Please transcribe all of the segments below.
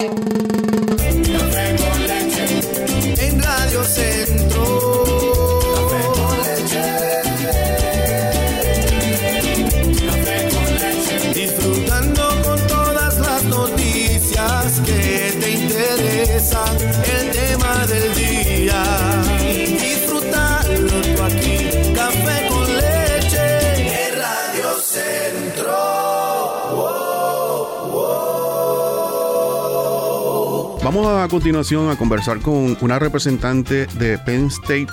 Café Vamos a continuación a conversar con una representante de Penn State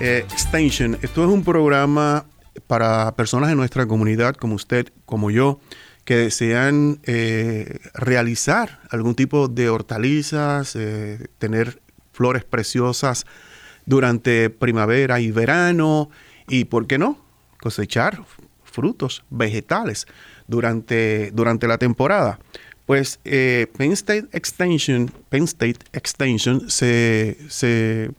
eh, Extension. Esto es un programa para personas en nuestra comunidad, como usted, como yo, que desean eh, realizar algún tipo de hortalizas, eh, tener flores preciosas durante primavera y verano y, ¿por qué no?, cosechar frutos vegetales durante, durante la temporada. Pues eh, Penn State Extension, Penn State Extension se, se,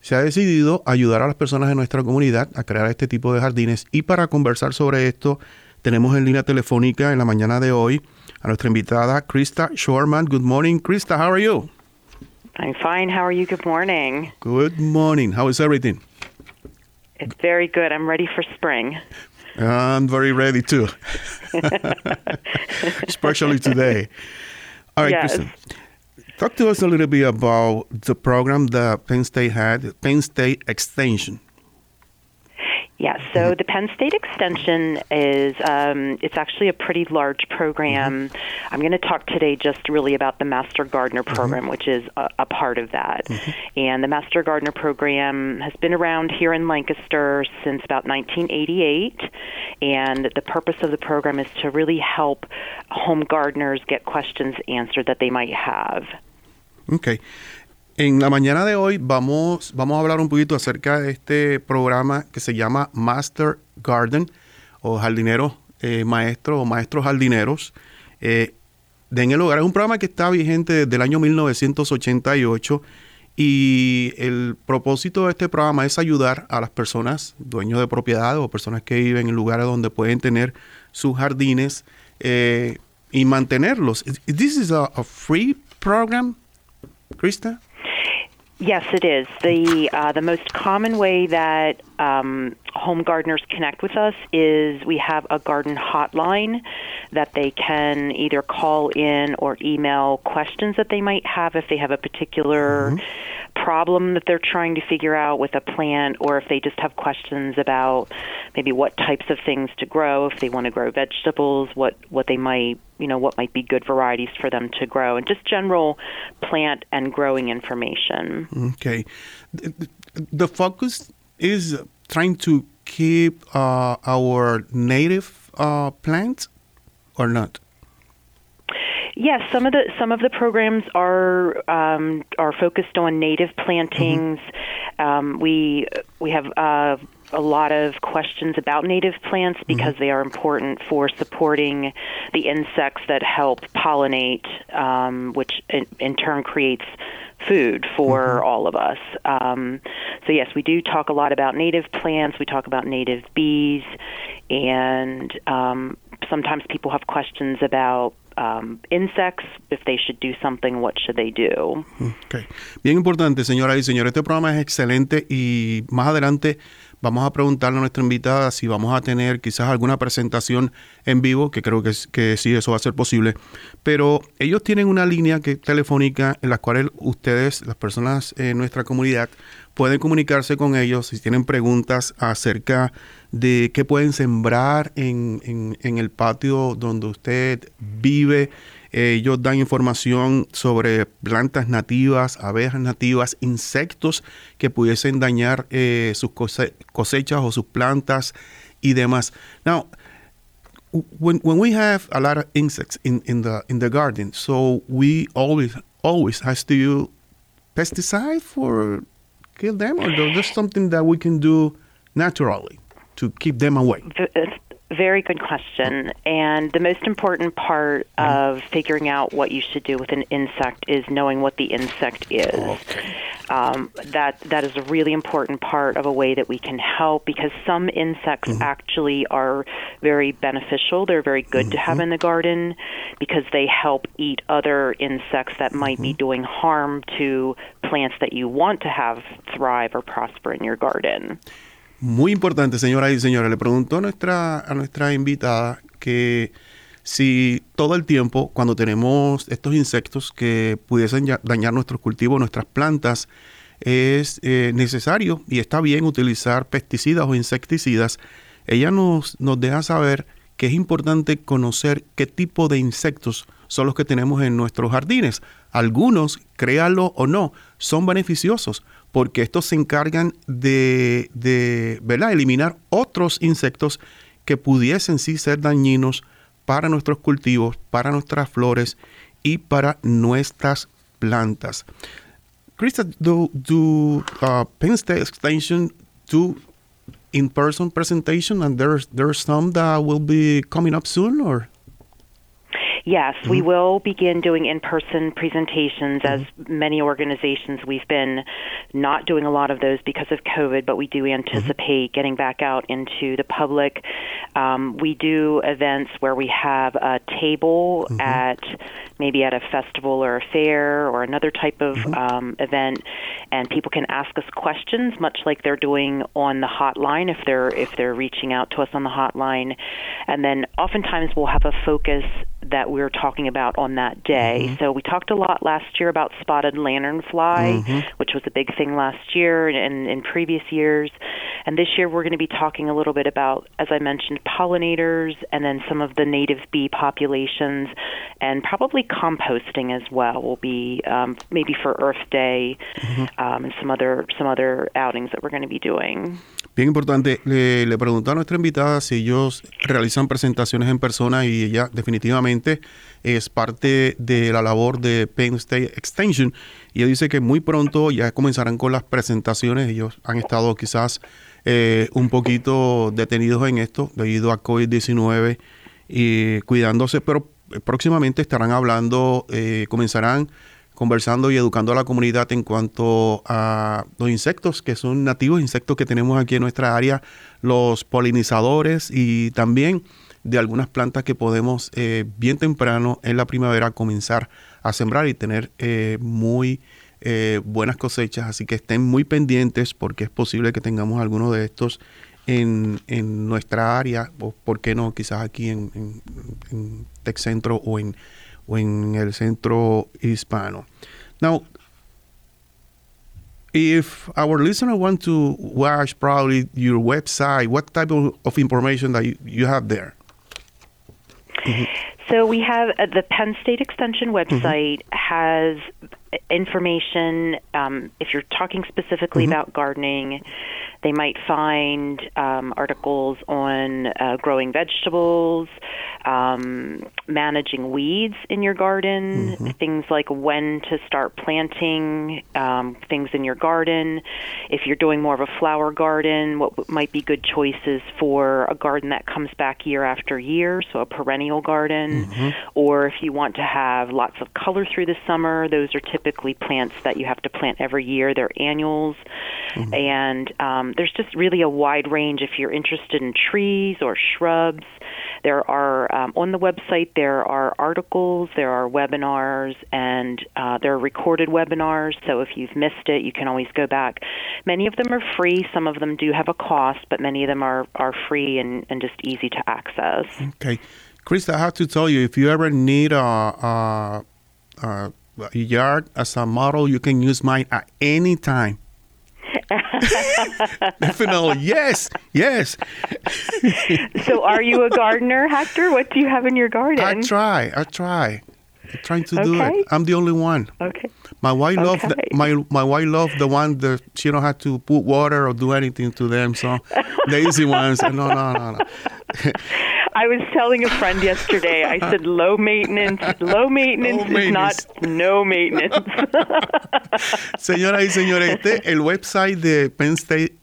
se ha decidido ayudar a las personas de nuestra comunidad a crear este tipo de jardines. Y para conversar sobre esto, tenemos en línea telefónica en la mañana de hoy a nuestra invitada Krista Shorman. Good morning, Krista. How are you? I'm fine. How are you? Good morning. Good morning. How is everything? It's very good. I'm ready for spring. I'm very ready too, especially today. All right, Yes. Kristen, talk to us a little bit about the program that Penn State had, Penn State Extension. Yeah, so mm-hmm. the Penn State Extension is um, it's actually a pretty large program. Mm-hmm. I'm going to talk today just really about the Master Gardener mm-hmm. program, which is a, a part of that. And the Master Gardener program has been around here in Lancaster since about 1988. And the purpose of the program is to really help home gardeners get questions answered that they might have. Ok. En la mañana de hoy vamos, vamos a hablar un poquito acerca de este programa que se llama Master Garden o jardineros eh, maestros o maestros jardineros eh, de en el hogar. Es un programa que está vigente desde el año 1988 y el propósito de este programa es ayudar a las personas, dueños de propiedad o personas que viven en lugares donde pueden tener sus jardines eh, y mantenerlos. This is a, a free program, Krista? Yes, it is. The uh, the most common way that um, home gardeners connect with us is we have a garden hotline that they can either call in or email questions that they might have if they have a particular problem that they're trying to figure out with a plant, or if they just have questions about maybe what types of things to grow, if they want to grow vegetables, what what they might you know what might be good varieties for them to grow, and just general plant and growing information. Okay. The, focus is trying to keep uh, our native uh, plants or not? Yes, some of the some of the programs are um, are focused on native plantings. Um, we we have uh, a lot of questions about native plants because they are important for supporting the insects that help pollinate, um, which in, in turn creates food for all of us. Um, so yes, we do talk a lot about native plants. We talk about native bees, and um, sometimes people have questions about um, insects. If they should do something, what should they do? Okay. Bien importante, señora y señores. Este programa es excelente y más adelante vamos a preguntarle a nuestra invitada si vamos a tener quizás alguna presentación en vivo, que creo que, que sí, eso va a ser posible. Pero ellos tienen una línea que, telefónica en la cual ustedes, las personas en nuestra comunidad, pueden comunicarse con ellos si tienen preguntas acerca de qué pueden sembrar en, en- en el patio donde usted vive. Eh, ellos dan información sobre plantas nativas, abejas nativas, insectos que pudiesen dañar eh, sus cose- cosechas o sus plantas y demás. Now, when when we have a lot of insects in, in the in the garden, so we always always has to use pesticide for kill them, or there's something that we can do naturally to keep them away. Uh, Very good question. And the most important part mm-hmm. of figuring out what you should do with an insect is knowing what the insect is. Oh, okay. Um, that that is a really important part of a way that we can help because some insects mm-hmm. actually are very beneficial. They're very good to have mm-hmm. in the garden because they help eat other insects that might be doing harm to plants that you want to have thrive or prosper in your garden. Muy importante, señoras y señores. Le preguntó a nuestra, a nuestra invitada que si todo el tiempo, cuando tenemos estos insectos que pudiesen dañar nuestros cultivos, nuestras plantas, es eh, necesario y está bien utilizar pesticidas o insecticidas, ella nos, nos deja saber que es importante conocer qué tipo de insectos son los que tenemos en nuestros jardines. Algunos, créalo o no, son beneficiosos porque estos se encargan de, ¿verdad? eliminar otros insectos que pudiesen sí ser dañinos para nuestros cultivos, para nuestras flores y para nuestras plantas. Krista, do, do uh, Penn State Extension do in-person presentation and there's there's some that will be coming up soon or Yes, we mm-hmm. will begin doing in person presentations as mm-hmm. many organizations. We've been not doing a lot of those because of COVID, but we do mm-hmm. anticipate getting back out into the public. Um, we do events where we have a table at maybe at a festival or a fair or another type of mm-hmm. um, event, and people can ask us questions, much like they're doing on the hotline if they're if they're reaching out to us on the hotline, and then oftentimes we'll have a focus that we are talking about on that day. Mm-hmm. So we talked a lot last year about spotted lanternfly, mm-hmm. which was a big thing last year and in previous years. And this year we're going to be talking a little bit about, as I mentioned, pollinators and then some of the native bee populations, and probably composting as well. Will be um, maybe for Earth Day um, and some other some other outings that we're going to be doing. Bien importante, le, le preguntó a nuestra invitada si ellos realizan presentaciones en persona y ella definitivamente es parte de la labor de Penn State Extension y ella dice que muy pronto ya comenzarán con las presentaciones, ellos han estado quizás eh, un poquito detenidos en esto debido a COVID-19 y cuidándose, pero próximamente estarán hablando, eh, comenzarán conversando y educando a la comunidad en cuanto a los insectos que son nativos, insectos que tenemos aquí en nuestra área, los polinizadores y también de algunas plantas que podemos eh, bien temprano en la primavera comenzar a sembrar y tener eh, muy eh, buenas cosechas. Así que estén muy pendientes porque es posible que tengamos alguno de estos en, en nuestra área o, ¿por qué no? Quizás aquí en, Tec Centro o en o en el centro hispano. Now, if our listener want to watch probably your website, what type of, of information that you, you have there? So we have uh, the Penn State Extension website has information. Um, if you're talking specifically about gardening, they might find um, articles on uh, growing vegetables, um, managing weeds in your garden, things like when to start planting um, things in your garden. If you're doing more of a flower garden, what might be good choices for a garden that comes back year after year, so a perennial garden. Or if you want to have lots of color through the summer, those are typically plants that you have to plant every year. They're annuals. And um, there's just really a wide range if you're interested in trees or shrubs. There are um, on the website there are articles, there are webinars, and uh, there are recorded webinars. So if you've missed it, you can always go back. Many of them are free. Some of them do have a cost, but many of them are are free and, and just easy to access. Okay. Chris, I have to tell you, if you ever need a, a, a yard as a model, you can use mine at any time. Definitely. Yes. Yes. so are you a gardener, Hector? What do you have in your garden? I try. I try. I'm trying to do it. I'm the only one. Okay. My wife love the, my my wife love the one that she don't have to put water or do anything to them. So the easy ones. No, no, no, no. I was telling a friend yesterday. I said low maintenance. Low maintenance Low is not no maintenance. Señoras y señores, este el website de Penn State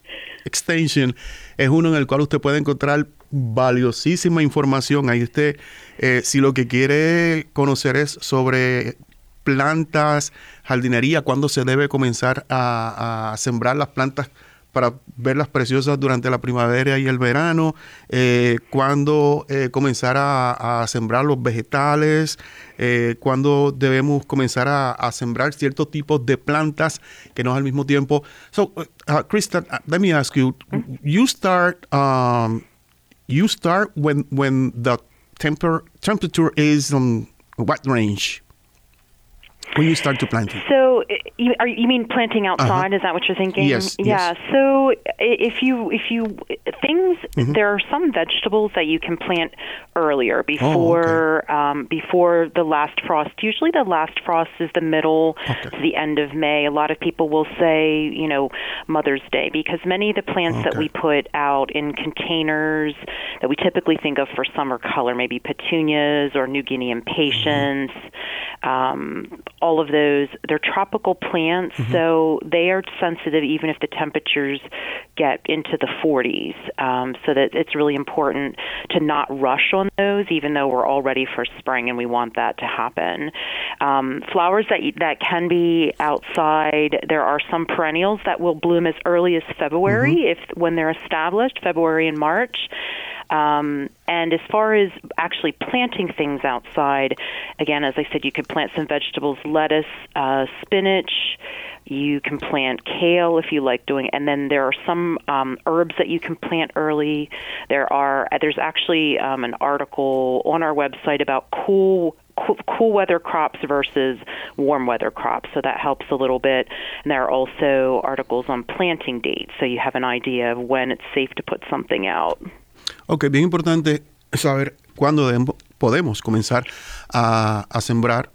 Extension es uno en el cual usted puede encontrar valiosísima información. Ahí usted, eh, si lo que quiere conocer es sobre plantas, jardinería, cuándo se debe comenzar a, a sembrar las plantas para verlas preciosas durante la primavera y el verano, eh, cuándo eh, comenzar a, sembrar los vegetales, eh, cuándo debemos comenzar a, sembrar ciertos tipos de plantas que no al mismo tiempo. So, uh, uh Krista, uh, let me ask you, you start, um, you start when when the temper temperature is on what range? When you start to planting? So, you, are, you mean planting outside? Uh-huh. Is that what you're thinking? Yes. Yeah. Yes. So, if you if you things, Mm-hmm. there are some vegetables that you can plant earlier before Oh, um, before the last frost. Usually, the last frost is the middle Okay. to the end of May. A lot of people will say, you know, Mother's Day because many of the plants that we put out in containers that we typically think of for summer color, maybe petunias or New Guinea impatiens, um, all of those, they're tropical plants, so they are sensitive even if the temperatures get into the 40s. Um, so that it's really important to not rush on those, even though we're all ready for spring and we want that to happen. Um, flowers that that can be outside. There are some perennials that will bloom as early as February if when they're established, February and March. Um, and as far as actually planting things outside, again, as I said, you could plant some vegetables, lettuce, uh, spinach. You can plant kale if you like doing, and then there are some um, herbs that you can plant early. There are there's actually um, an article on our website about cool cool, cool weather crops versus warm weather crops, so that helps a little bit. And there are also articles on planting dates, so you have an idea of when it's safe to put something out. Ok, bien importante saber cuándo podemos comenzar a, sembrar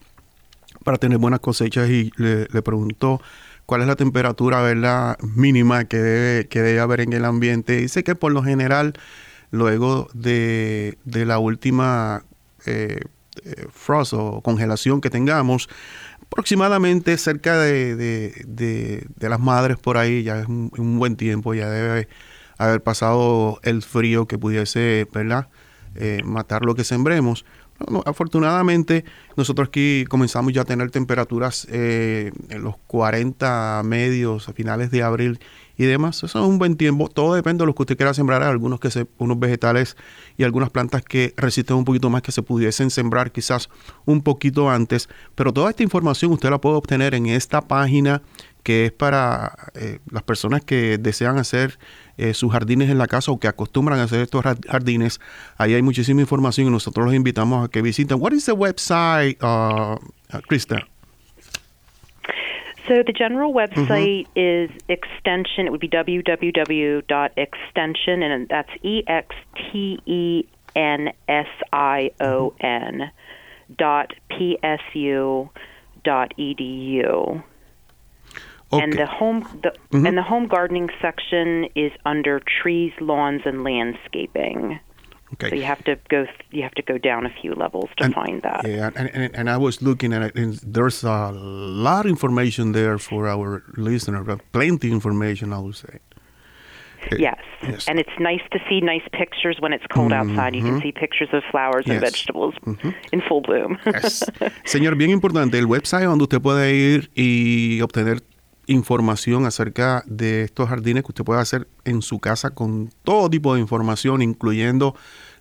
para tener buenas cosechas y le, le preguntó cuál es la temperatura mínima que debe, que debe haber en el ambiente. Dice que por lo general, luego de, la última eh, eh, frost o congelación que tengamos, aproximadamente cerca de, las madres por ahí, ya es un buen tiempo, ya debe haber pasado el frío que pudiese, ¿verdad? Eh, matar lo que sembremos. Afortunadamente, nosotros aquí comenzamos ya a tener temperaturas eh, en los 40 medios a finales de abril y demás. Eso es un buen tiempo. Todo depende de lo que usted quiera sembrar. Algunos que se, unos vegetales y algunas plantas que resisten un poquito más que se pudiesen sembrar quizás un poquito antes. Pero toda esta información usted la puede obtener en esta página que es para eh, las personas que desean hacer eh, sus jardines en la casa o que acostumbran a hacer estos jar- jardines. Ahí hay muchísima información y nosotros los invitamos a que visiten. What is the website, uh, uh, Krista? So the general website is extension. It would be www.extension, and that's E X T E N S I O N dot P S U dot edu. And Okay. the home the, mm-hmm. and the home gardening section is under trees, lawns, and landscaping. Okay. So you have to go you have to go down a few levels to And- find that. Yeah, and, and, and I was looking at it, and there's a lot of information there for our listener, but plenty information, I would say. Uh, Yes. yes. And it's nice to see nice pictures when it's cold mm-hmm. outside. You can see pictures of flowers and Yes. vegetables mm-hmm. in full bloom. Yes. Señor, bien importante, el website donde usted puede ir y obtener información acerca de estos jardines que usted puede hacer en su casa con todo tipo de información, incluyendo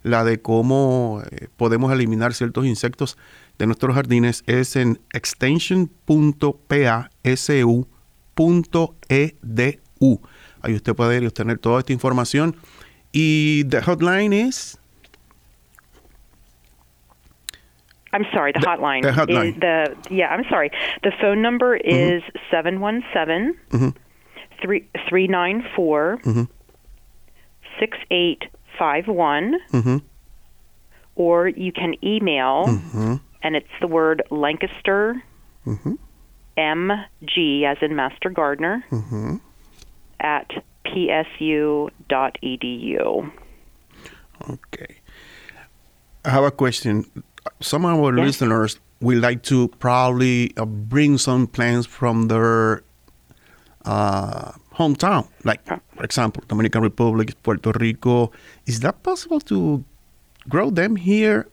la de cómo eh, podemos eliminar ciertos insectos de nuestros jardines, es en extension.pasu.edu. Ahí usted puede obtener toda esta información. Y the hotline es... I'm sorry, the, The- hotline. the hotline. Is the yeah, I'm sorry. The phone number mm-hmm. is 717 mm-hmm. three- 394 mm-hmm. 6851 Mhm. or you can email and it's the word Lancaster MG as in Master Gardener at psu.edu. Okay. I have a question. Some of our listeners would like to probably uh, bring some plants from their uh, hometown, like for example, Dominican Republic, Puerto Rico. Is that possible to grow them here?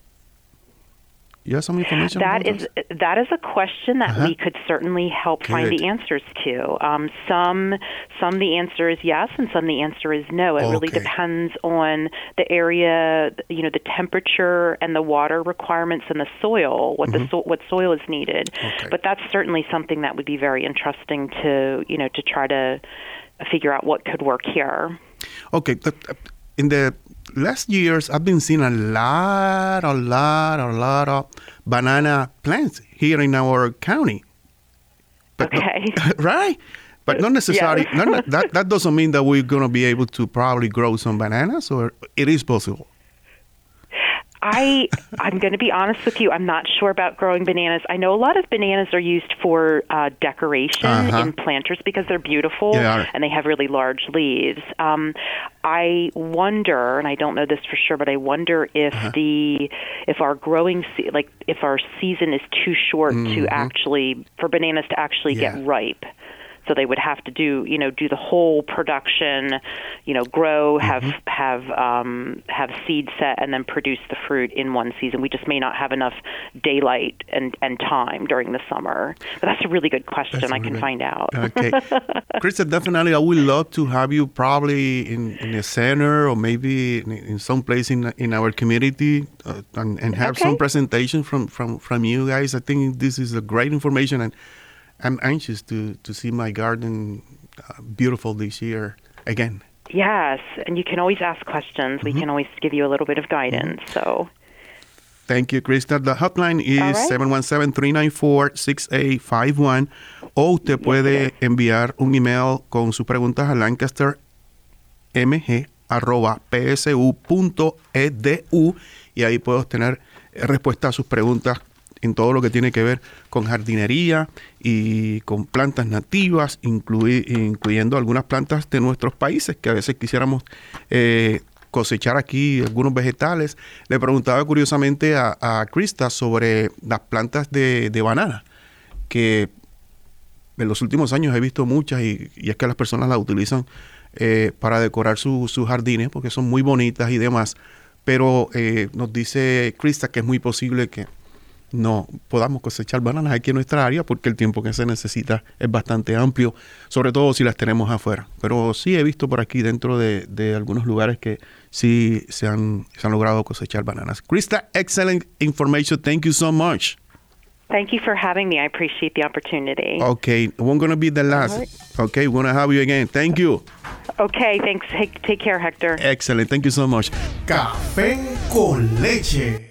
You have some information. That is that is a question that Uh-huh. we could certainly help find the answers to. Um, some some the answer is yes, and some the answer is no. It really depends on the area, you know, the temperature and the water requirements and the soil, what the so- what soil is needed. Mm-hmm. Okay. But that's certainly something that would be very interesting to you know to try to figure out what could work here. Okay, but uh, in the last years, I've been seeing a lot, a lot, a lot of banana plants here in our county. But Okay. right? But not necessarily. Yes. not, that that doesn't mean that we're going to be able to probably grow some bananas, or it is possible. I I'm going to be honest with you. I'm not sure about growing bananas. I know a lot of bananas are used for uh, decoration Uh-huh. in planters because they're beautiful They and they have really large leaves. Um, I wonder, and I don't know this for sure, but I wonder if Uh-huh. the if our growing se- like if our season is too short to actually for bananas to actually Mm-hmm. Yeah. get ripe. So they would have to do, you know, do the whole production, you know, grow, have Mm-hmm. have um, have seed set, and then produce the fruit in one season. We just may not have enough daylight and, and time during the summer. But that's a really good question. That's I can find out. Okay, Krista, definitely, I would love to have you probably in, in the center or maybe in, in some place in in our community uh, and, and have some presentation from, from from you guys. I think this is a great information, and I'm anxious to to see my garden uh, beautiful this year again. Yes, and you can always ask questions. Mm-hmm. We can always give you a little bit of guidance. So Thank you, Krista. The hotline is right. 717-394-6851 o usted puede enviar un email con sus preguntas a lancastermg.psu.edu y ahí puedo obtener respuesta a sus preguntas en todo lo que tiene que ver con jardinería y con plantas nativas, incluyendo algunas plantas de nuestros países que a veces quisiéramos eh, cosechar aquí algunos vegetales. Le preguntaba curiosamente a, a Krista sobre las plantas de, banana, que en los últimos años he visto muchas y, es que las personas las utilizan eh, para decorar su- sus jardines porque son muy bonitas y demás. Pero eh, nos dice Krista que es muy posible que no podamos cosechar bananas aquí en nuestra área porque el tiempo que se necesita es bastante amplio, sobre todo si las tenemos afuera. Pero sí he visto por aquí dentro de, de algunos lugares que sí se han, se han logrado cosechar bananas. Krista, excellent information. Thank you so much. thank you for having me. I appreciate the opportunity. Okay, we're going to be the last. right. Okay, we're going to have you again. Thank you. Okay, thanks. Take, take care, Hector. Excellent. Thank you so much. Café con leche.